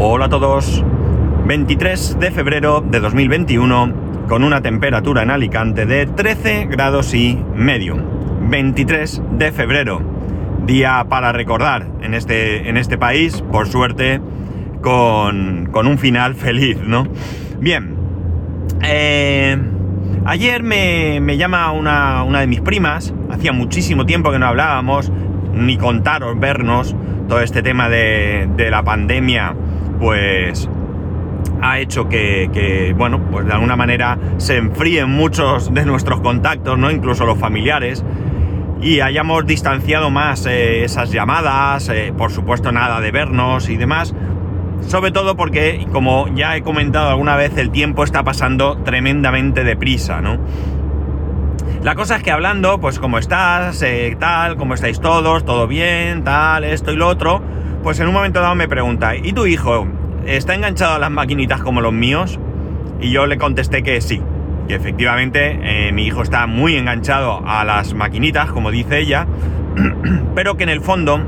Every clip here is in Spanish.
Hola a todos. 23 de febrero de 2021 con una temperatura en Alicante de 13 grados y medio. 23 de febrero. Día para recordar en este, en este país, por suerte, con, con un final feliz, ¿no? Bien. Eh, ayer me, me llama una, una de mis primas. Hacía muchísimo tiempo que no hablábamos, ni contaros, vernos. Todo este tema de, de la pandemia, pues ha hecho que, bueno, pues de alguna manera se enfríen muchos de nuestros contactos, ¿no? Incluso los familiares. Y hayamos distanciado más eh, esas llamadas, eh, por supuesto nada de vernos y demás. Sobre todo porque, como ya he comentado alguna vez, el tiempo está pasando tremendamente deprisa, ¿no? La cosa es que hablando, pues cómo estás, eh, tal, cómo estáis todos, todo bien, tal, esto y lo otro, pues en un momento dado me pregunta, ¿y tu hijo está enganchado a las maquinitas como los míos? Y yo le contesté que sí, que efectivamente eh, mi hijo está muy enganchado a las maquinitas, como dice ella, pero que en el fondo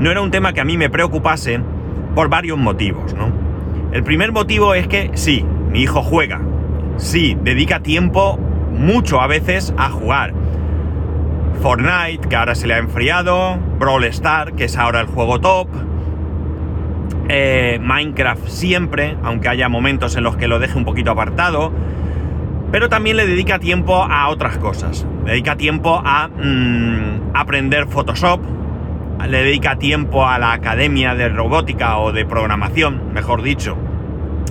no era un tema que a mí me preocupase por varios motivos, ¿no? El primer motivo es que sí, mi hijo juega, sí, dedica tiempo mucho a veces a jugar. Fortnite, que ahora se le ha enfriado, Brawl Star, que es ahora el juego top, eh, Minecraft siempre, aunque haya momentos en los que lo deje un poquito apartado, pero también le dedica tiempo a otras cosas. Dedica tiempo a mmm, aprender Photoshop, le dedica tiempo a la academia de robótica o de programación, mejor dicho,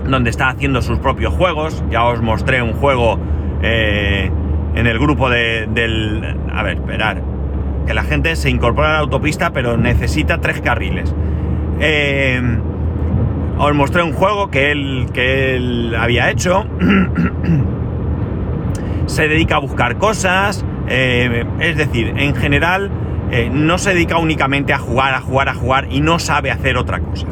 donde está haciendo sus propios juegos. Ya os mostré un juego eh, en el grupo de, del... A ver, esperar. Que la gente se incorpora a la autopista, pero necesita tres carriles. Eh, os mostré un juego que él, que él había hecho. se dedica a buscar cosas. Eh, es decir, en general eh, no se dedica únicamente a jugar, a jugar, a jugar y no sabe hacer otra cosa.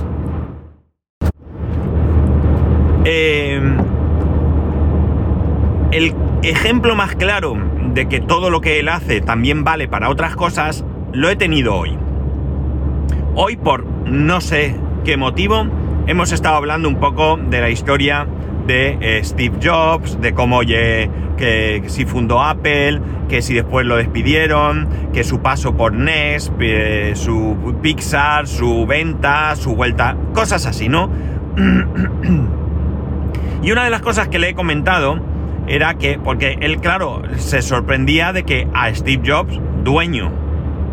El ejemplo más claro de que todo lo que él hace también vale para otras cosas lo he tenido hoy. Hoy por no sé qué motivo hemos estado hablando un poco de la historia de eh, Steve Jobs, de cómo oye, que, si fundó Apple, que si después lo despidieron, que su paso por NES, eh, su Pixar, su venta, su vuelta, cosas así, ¿no? y una de las cosas que le he comentado era que, porque él, claro, se sorprendía de que a Steve Jobs, dueño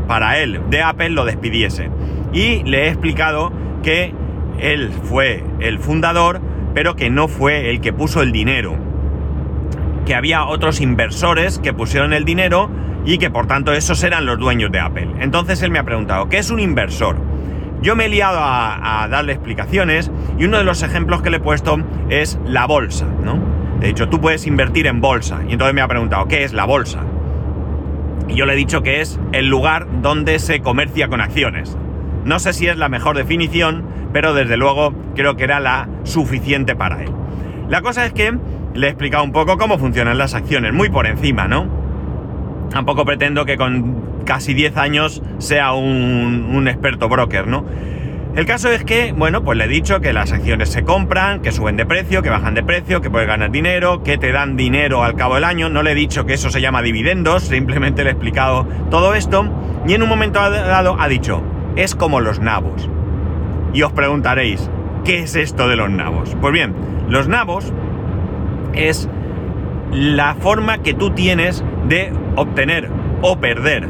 para él de Apple, lo despidiese. Y le he explicado que él fue el fundador, pero que no fue el que puso el dinero. Que había otros inversores que pusieron el dinero y que por tanto esos eran los dueños de Apple. Entonces él me ha preguntado, ¿qué es un inversor? Yo me he liado a, a darle explicaciones y uno de los ejemplos que le he puesto es la bolsa, ¿no? De hecho, tú puedes invertir en bolsa. Y entonces me ha preguntado, ¿qué es la bolsa? Y yo le he dicho que es el lugar donde se comercia con acciones. No sé si es la mejor definición, pero desde luego creo que era la suficiente para él. La cosa es que le he explicado un poco cómo funcionan las acciones, muy por encima, ¿no? Tampoco pretendo que con casi 10 años sea un, un experto broker, ¿no? El caso es que, bueno, pues le he dicho que las acciones se compran, que suben de precio, que bajan de precio, que puedes ganar dinero, que te dan dinero al cabo del año. No le he dicho que eso se llama dividendos, simplemente le he explicado todo esto. Y en un momento dado ha dicho, es como los nabos. Y os preguntaréis, ¿qué es esto de los nabos? Pues bien, los nabos es la forma que tú tienes de obtener o perder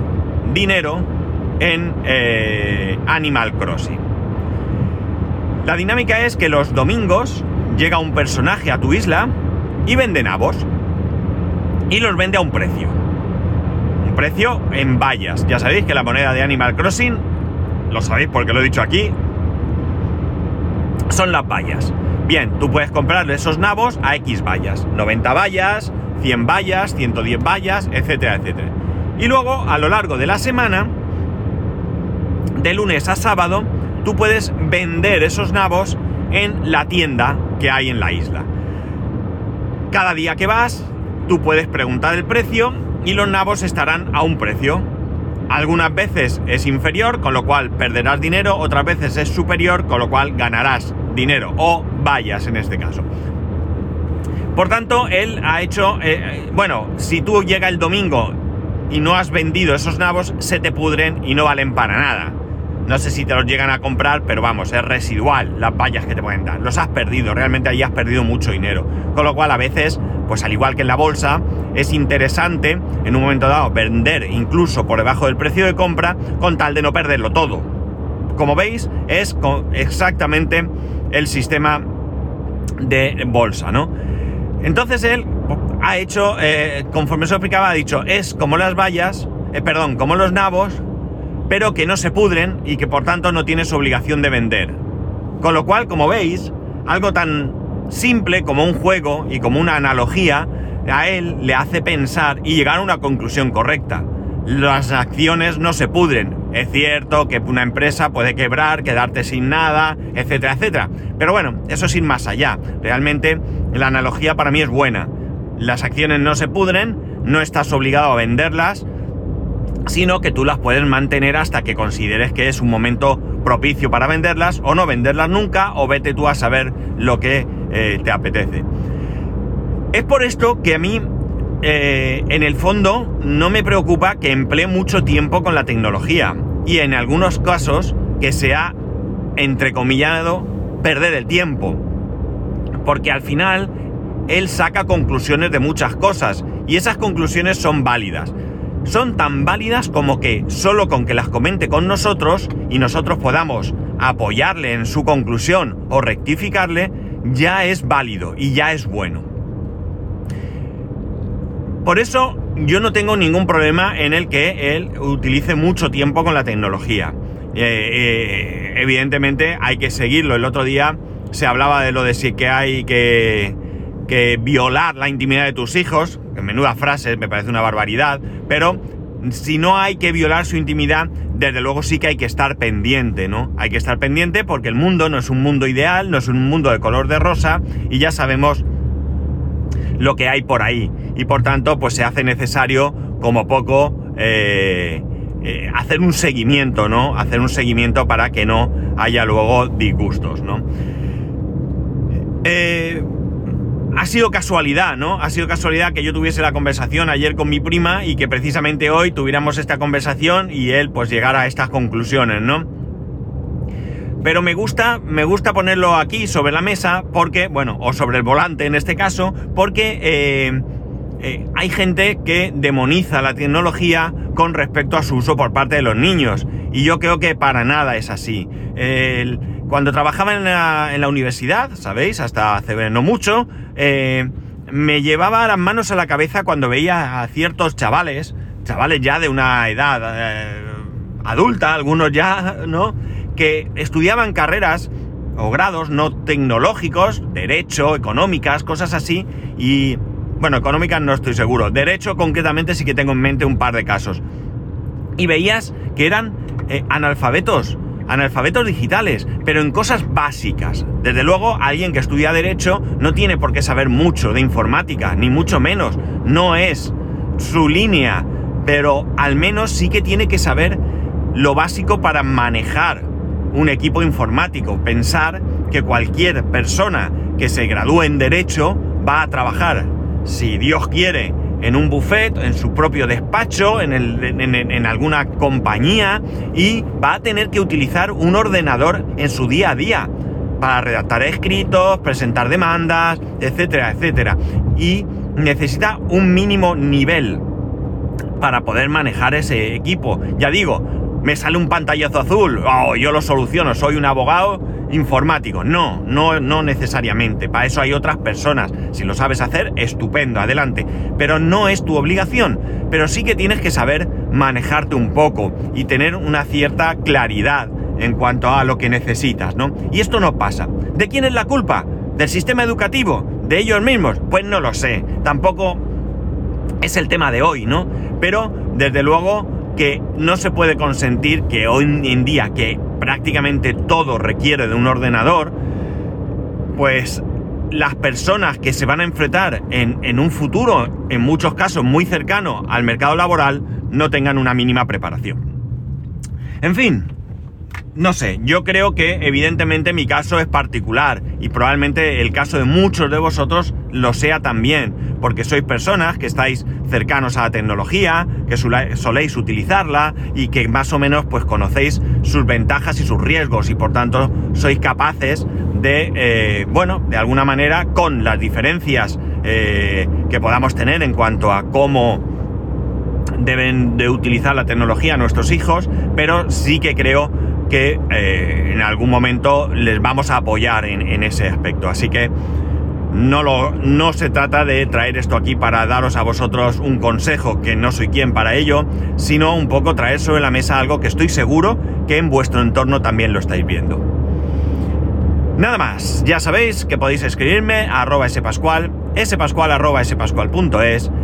dinero en eh, Animal Crossing. La dinámica es que los domingos llega un personaje a tu isla y vende nabos. Y los vende a un precio. Un precio en vallas. Ya sabéis que la moneda de Animal Crossing, lo sabéis porque lo he dicho aquí, son las vallas. Bien, tú puedes comprar esos nabos a X vallas. 90 vallas, 100 vallas, 110 vallas, etcétera, etcétera. Y luego, a lo largo de la semana, de lunes a sábado, tú puedes vender esos nabos en la tienda que hay en la isla. Cada día que vas, tú puedes preguntar el precio y los nabos estarán a un precio. algunas veces es inferior, con lo cual perderás dinero, otras veces es superior, con lo cual ganarás dinero o vayas en este caso. Por tanto, él ha hecho, eh, eh, bueno, si tú llega el domingo y no has vendido esos nabos, se te pudren y no valen para nada. No sé si te los llegan a comprar, pero vamos, es residual las vallas que te pueden dar. Los has perdido, realmente ahí has perdido mucho dinero. Con lo cual a veces, pues al igual que en la bolsa, es interesante en un momento dado vender incluso por debajo del precio de compra con tal de no perderlo todo. Como veis, es exactamente el sistema de bolsa, ¿no? Entonces él ha hecho, eh, conforme se explicaba, ha dicho, es como las vallas, eh, perdón, como los nabos, pero que no se pudren y que por tanto no tienes obligación de vender. Con lo cual, como veis, algo tan simple como un juego y como una analogía, a él le hace pensar y llegar a una conclusión correcta. Las acciones no se pudren. Es cierto que una empresa puede quebrar, quedarte sin nada, etcétera, etcétera. Pero bueno, eso es ir más allá. Realmente la analogía para mí es buena. Las acciones no se pudren, no estás obligado a venderlas, sino que tú las puedes mantener hasta que consideres que es un momento propicio para venderlas o no venderlas nunca o vete tú a saber lo que eh, te apetece. Es por esto que a mí, eh, en el fondo, no me preocupa que emplee mucho tiempo con la tecnología y en algunos casos que sea, entrecomillado, perder el tiempo. Porque al final él saca conclusiones de muchas cosas y esas conclusiones son válidas son tan válidas como que solo con que las comente con nosotros y nosotros podamos apoyarle en su conclusión o rectificarle, ya es válido y ya es bueno. Por eso yo no tengo ningún problema en el que él utilice mucho tiempo con la tecnología. Eh, eh, evidentemente hay que seguirlo. El otro día se hablaba de lo de si que hay que que violar la intimidad de tus hijos, en menuda frase, me parece una barbaridad, pero si no hay que violar su intimidad, desde luego sí que hay que estar pendiente, ¿no? Hay que estar pendiente porque el mundo no es un mundo ideal, no es un mundo de color de rosa y ya sabemos lo que hay por ahí. Y por tanto, pues se hace necesario, como poco, eh, eh, hacer un seguimiento, ¿no? Hacer un seguimiento para que no haya luego disgustos, ¿no? Eh, ha sido casualidad, ¿no? Ha sido casualidad que yo tuviese la conversación ayer con mi prima y que precisamente hoy tuviéramos esta conversación y él pues llegara a estas conclusiones, ¿no? Pero me gusta, me gusta ponerlo aquí sobre la mesa porque, bueno, o sobre el volante en este caso, porque eh, eh, hay gente que demoniza la tecnología con respecto a su uso por parte de los niños. Y yo creo que para nada es así. Cuando trabajaba en la, universidad, ¿sabéis? Hasta hace no mucho, eh, me llevaba las manos a la cabeza cuando veía a ciertos chavales, chavales ya de una edad eh, adulta, algunos ya, ¿no? Que estudiaban carreras o grados no tecnológicos, derecho, económicas, cosas así, y bueno, económicas no estoy seguro, derecho concretamente sí que tengo en mente un par de casos. Y veías que eran eh, analfabetos, analfabetos digitales, pero en cosas básicas. Desde luego, alguien que estudia derecho no tiene por qué saber mucho de informática, ni mucho menos. No es su línea, pero al menos sí que tiene que saber lo básico para manejar un equipo informático. Pensar que cualquier persona que se gradúe en derecho va a trabajar, si Dios quiere, en un buffet, en su propio despacho, en, en, alguna compañía y va a tener que utilizar un ordenador en su día a día para redactar escritos, presentar demandas, etcétera, etcétera. Y necesita un mínimo nivel para poder manejar ese equipo. Ya digo, me sale un pantallazo azul, oh, yo lo soluciono, soy un abogado informático. No, no, no necesariamente. Para eso hay otras personas. Si lo sabes hacer, estupendo, adelante. Pero no es tu obligación. Pero sí que tienes que saber manejarte un poco y tener una cierta claridad en cuanto a lo que necesitas, ¿no? Y esto no pasa. ¿De quién es la culpa? ¿Del sistema educativo? ¿De ellos mismos? Pues no lo sé. Tampoco es el tema de hoy, ¿no? Pero, desde luego, que no se puede consentir que hoy en día, que prácticamente todo requiere de un ordenador, pues las personas que se van a enfrentar en, en un futuro, en muchos casos muy cercano al mercado laboral, no tengan una mínima preparación. En fin, no sé, yo creo que evidentemente mi caso es particular y probablemente el caso de muchos de vosotros lo sea también, porque sois personas que estáis cercanos a la tecnología, que soléis utilizarla y que más o menos pues conocéis sus ventajas y sus riesgos y por tanto sois capaces de, eh, bueno, de alguna manera con las diferencias eh, que podamos tener en cuanto a cómo deben de utilizar la tecnología nuestros hijos, pero sí que creo que eh, en algún momento les vamos a apoyar en, ese aspecto. Así que no, lo, no se trata de traer esto aquí para daros a vosotros un consejo, que no soy quien para ello, sino un poco traer sobre la mesa algo que estoy seguro que en vuestro entorno también lo estáis viendo. Nada más, ya sabéis que podéis escribirme a arroba spascual, spascual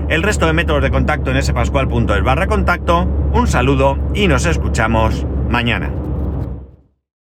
el resto de métodos de contacto en spascual.es barra contacto, un saludo y nos escuchamos mañana.